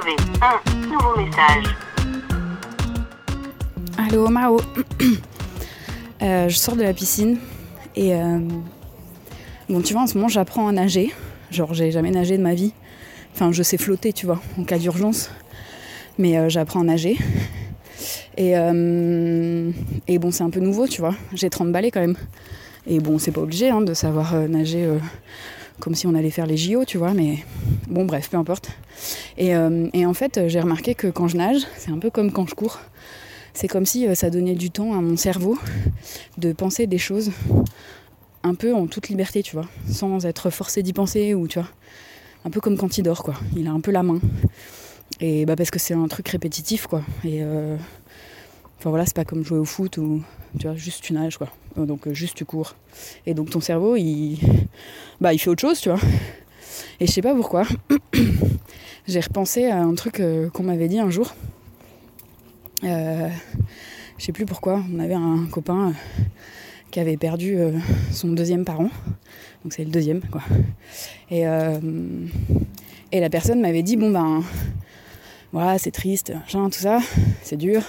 un nouveau message. Allô Mao Euh, Je sors de la piscine et euh, bon tu vois en ce moment j'apprends à nager. Genre j'ai jamais nagé de ma vie. Enfin je sais flotter tu vois en cas d'urgence. Mais euh, j'apprends à nager. Et, et bon c'est un peu nouveau tu vois. J'ai 30 balais quand même. Et bon c'est pas obligé hein, de savoir nager comme si on allait faire les JO tu vois. Mais bon bref peu importe. Et, euh, en fait j'ai remarqué que quand je nage c'est un peu comme quand je cours. C'est comme si euh, ça donnait du temps à mon cerveau de penser des choses un peu en toute liberté, tu vois, sans être forcé d'y penser ou tu vois, un peu comme quand il dort, quoi. Il a un peu la main. Et bah parce que c'est un truc répétitif, quoi. Et euh, enfin voilà, c'est pas comme jouer au foot ou tu vois, juste tu nages, quoi. Euh, Donc euh, juste tu cours. Et donc ton cerveau, il, bah il fait autre chose, tu vois. Et je sais pas pourquoi. J'ai repensé à un truc euh, qu'on m'avait dit un jour. Je sais plus pourquoi, on avait un copain qui avait perdu son deuxième parent. Donc c'est le deuxième, quoi. Et, euh, et la personne m'avait dit bon ben voilà, c'est triste, machin, tout ça, c'est dur.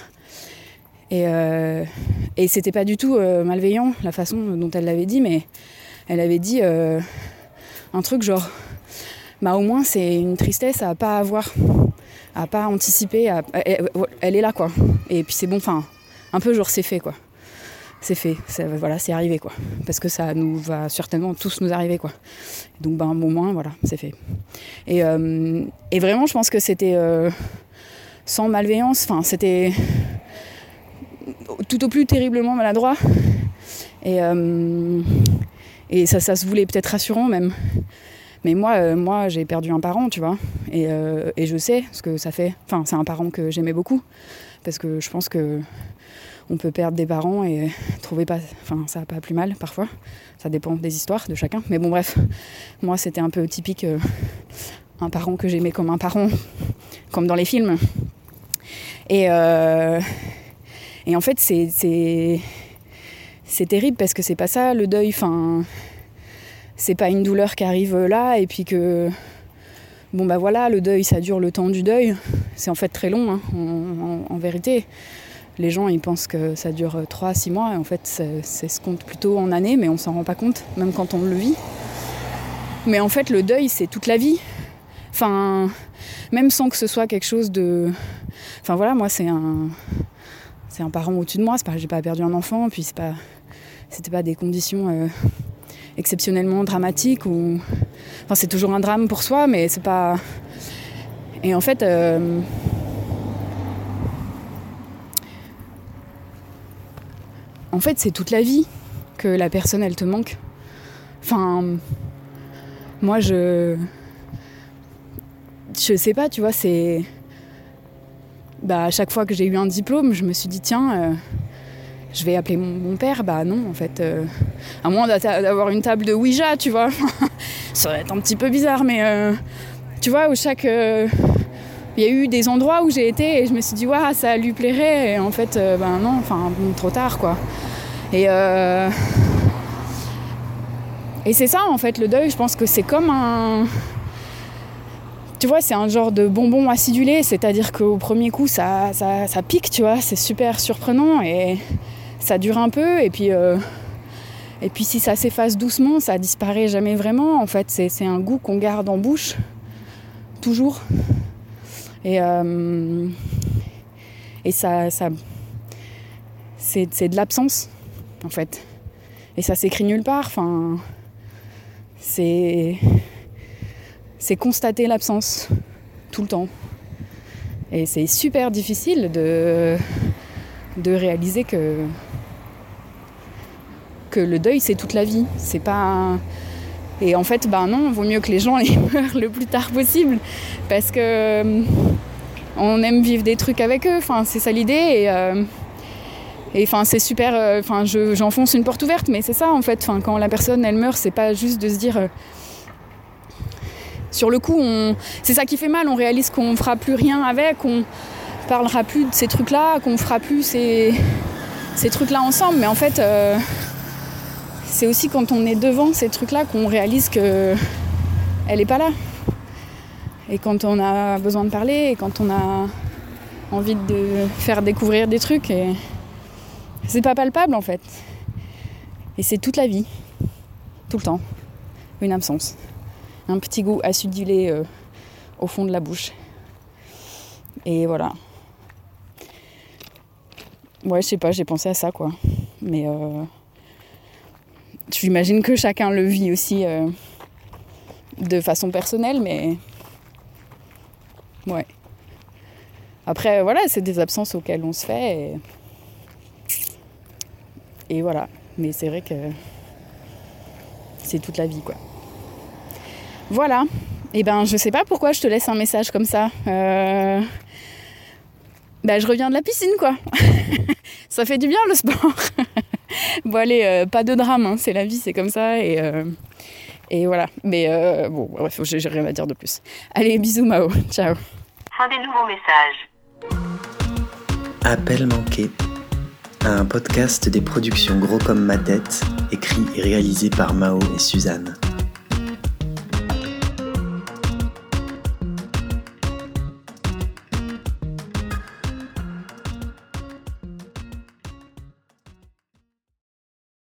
Et, euh, et c'était pas du tout euh, malveillant la façon dont elle l'avait dit, mais elle avait dit euh, un truc genre bah au moins c'est une tristesse à pas avoir, à pas anticiper, elle, est là quoi. Et puis c'est bon, enfin un peu genre c'est fait quoi. C'est fait, voilà, c'est arrivé quoi. Parce que ça nous va certainement tous nous arriver quoi. Donc ben au moins voilà, c'est fait. Et, et vraiment je pense que c'était sans malveillance, enfin c'était tout au plus terriblement maladroit. Et, euh, et ça, ça se voulait peut-être rassurant même. Mais moi, euh, moi j'ai perdu un parent, tu vois. Et, euh, et je sais ce que ça fait. Enfin, c'est un parent que j'aimais beaucoup. Parce que je pense que on peut perdre des parents et trouver pas. Enfin, ça pas plus mal parfois. Ça dépend des histoires de chacun. Mais bon, bref. Moi, c'était un peu typique. un parent que j'aimais comme un parent, comme dans les films. Et, et en fait, c'est. c'est terrible parce que c'est pas ça le deuil. Enfin, c'est pas une douleur qui arrive là et puis que bon bah voilà le deuil ça dure le temps du deuil c'est en fait très long hein, en, vérité les gens ils pensent que ça dure 3-6 mois et en fait c'est se compte plutôt en années mais on s'en rend pas compte même quand on le vit mais en fait le deuil c'est toute la vie enfin même sans que ce soit quelque chose de enfin voilà moi c'est un c'est un parent au-dessus de moi c'est pas j'ai pas perdu un enfant puis c'est pas c'était pas des conditions euh, exceptionnellement dramatique ou enfin c'est toujours un drame pour soi mais c'est pas et en fait euh, en fait c'est toute la vie que la personne elle te manque. Enfin moi je je sais pas tu vois c'est bah à chaque fois que j'ai eu un diplôme je me suis dit tiens euh, je vais appeler mon, père bah non en fait euh, à moins d'avoir une table de Ouija, tu vois. ça va être un petit peu bizarre, mais euh, tu vois, où chaque. euh, Il y a eu des endroits où j'ai été et je me suis dit, waouh, ça lui plairait. Et en fait, ben non, enfin, bon, trop tard, quoi. Et. Et c'est ça, en fait, le deuil, je pense que c'est comme un. Tu vois, c'est un genre de bonbon acidulé, c'est-à-dire qu'au premier coup, ça, ça, ça pique, tu vois, c'est super surprenant et ça dure un peu, et puis. euh, et puis si ça s'efface doucement, ça disparaît jamais vraiment. En fait, c'est un goût qu'on garde en bouche, toujours. Et, euh, et ça, ça c'est de l'absence, en fait. Et ça s'écrit nulle part. Enfin, c'est c'est constater l'absence tout le temps. Et c'est super difficile de de réaliser que que le deuil c'est toute la vie. C'est pas et en fait ben non, vaut mieux que les gens meurent le plus tard possible parce que euh, on aime vivre des trucs avec eux. Enfin c'est ça l'idée et euh, et enfin c'est super. euh, Enfin je- j'enfonce une porte ouverte, mais c'est ça en fait. Enfin quand la personne elle meurt, c'est pas juste de se dire sur le coup, c'est ça qui fait mal. On réalise qu'on fera plus rien avec, on parlera plus de ces trucs-là, qu'on fera plus ces, trucs-là ensemble. Mais en fait, euh, c'est aussi quand on est devant ces trucs-là qu'on réalise que elle est pas là. Et quand on a besoin de parler, et quand on a envie de faire découvrir des trucs, c'est pas palpable en fait. Et c'est toute la vie, tout le temps, une absence. Un petit goût acidulé euh, au fond de la bouche. Et voilà. Ouais, je sais pas, j'ai pensé à ça quoi. Mais euh, j'imagine que chacun le vit aussi euh, de façon personnelle, mais ouais. Après, voilà, c'est des absences auxquelles on se fait. Et, et voilà. Mais c'est vrai que c'est toute la vie, quoi. Voilà. Et ben, je sais pas pourquoi je te laisse un message comme ça. Euh... Bah, je reviens de la piscine, quoi. ça fait du bien le sport. bon, allez, euh, pas de drame, hein. c'est la vie, c'est comme ça. Et, euh, et voilà. Mais euh, bon, bref, j'ai rien à dire de plus. Allez, bisous, Mao. Ciao. Fin des nouveaux messages. Appel manqué. Un podcast des productions Gros comme ma tête, écrit et réalisé par Mao et Suzanne.